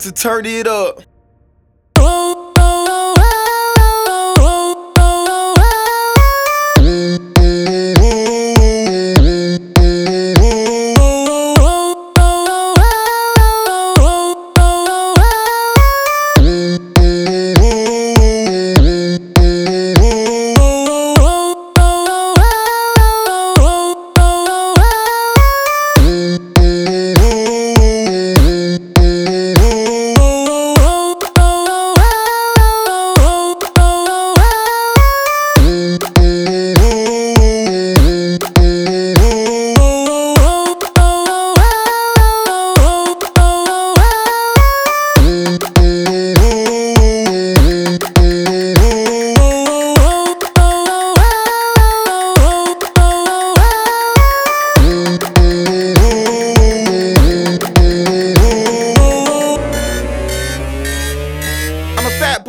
to turn it up.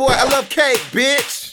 Boy, I love cake, bitch.